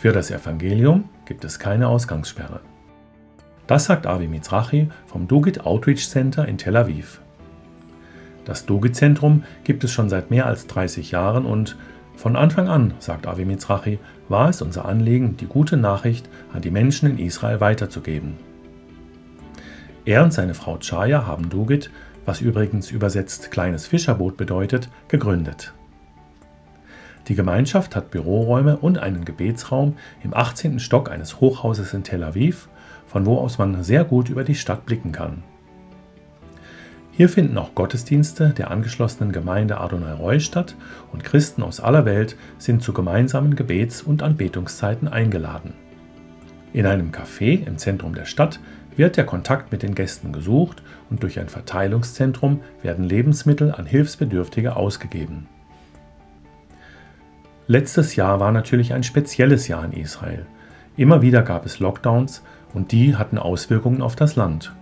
Für das Evangelium gibt es keine Ausgangssperre. Das sagt Avi Mizrachi vom Dugit Outreach Center in Tel Aviv. Das Dugit-Zentrum gibt es schon seit mehr als 30 Jahren und von Anfang an, sagt Avi Mizrachi, war es unser Anliegen, die gute Nachricht an die Menschen in Israel weiterzugeben. Er und seine Frau Chaya haben Dugit, was übrigens übersetzt kleines Fischerboot bedeutet, gegründet. Die Gemeinschaft hat Büroräume und einen Gebetsraum im 18. Stock eines Hochhauses in Tel Aviv, von wo aus man sehr gut über die Stadt blicken kann. Hier finden auch Gottesdienste der angeschlossenen Gemeinde Adonai Roy statt und Christen aus aller Welt sind zu gemeinsamen Gebets- und Anbetungszeiten eingeladen. In einem Café im Zentrum der Stadt wird der Kontakt mit den Gästen gesucht und durch ein Verteilungszentrum werden Lebensmittel an Hilfsbedürftige ausgegeben. Letztes Jahr war natürlich ein spezielles Jahr in Israel. Immer wieder gab es Lockdowns und die hatten Auswirkungen auf das Land.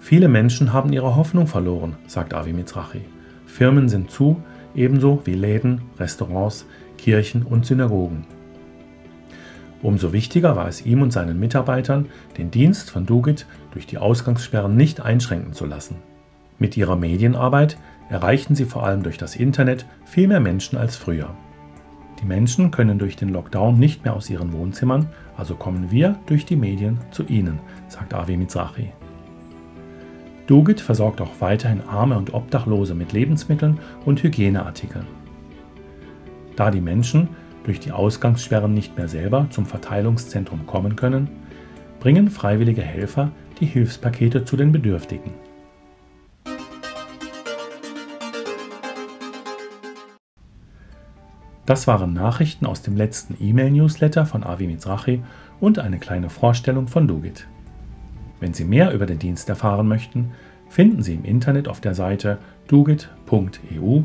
Viele Menschen haben ihre Hoffnung verloren, sagt Avi Mizrachi. Firmen sind zu, ebenso wie Läden, Restaurants, Kirchen und Synagogen. Umso wichtiger war es ihm und seinen Mitarbeitern, den Dienst von Dugit durch die Ausgangssperren nicht einschränken zu lassen. Mit ihrer Medienarbeit erreichten sie vor allem durch das Internet viel mehr Menschen als früher. Die Menschen können durch den Lockdown nicht mehr aus ihren Wohnzimmern, also kommen wir durch die Medien zu ihnen, sagt Avi Mizrachi. Dugit versorgt auch weiterhin Arme und Obdachlose mit Lebensmitteln und Hygieneartikeln. Da die Menschen durch die Ausgangssperren nicht mehr selber zum Verteilungszentrum kommen können, bringen freiwillige Helfer die Hilfspakete zu den Bedürftigen. Das waren Nachrichten aus dem letzten E-Mail-Newsletter von Avi Mizrachi und eine kleine Vorstellung von Dugit. Wenn Sie mehr über den Dienst erfahren möchten, finden Sie im Internet auf der Seite dugit.eu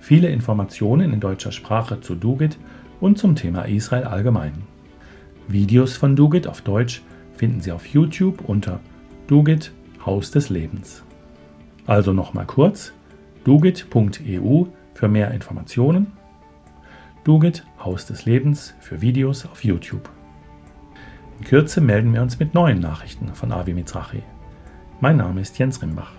viele Informationen in deutscher Sprache zu Dugit und zum Thema Israel allgemein. Videos von Dugit auf Deutsch finden Sie auf YouTube unter Dugit Haus des Lebens. Also nochmal kurz dugit.eu für mehr Informationen Dugit, Haus des Lebens für Videos auf YouTube. In Kürze melden wir uns mit neuen Nachrichten von Avi Mizrachi. Mein Name ist Jens Rimbach.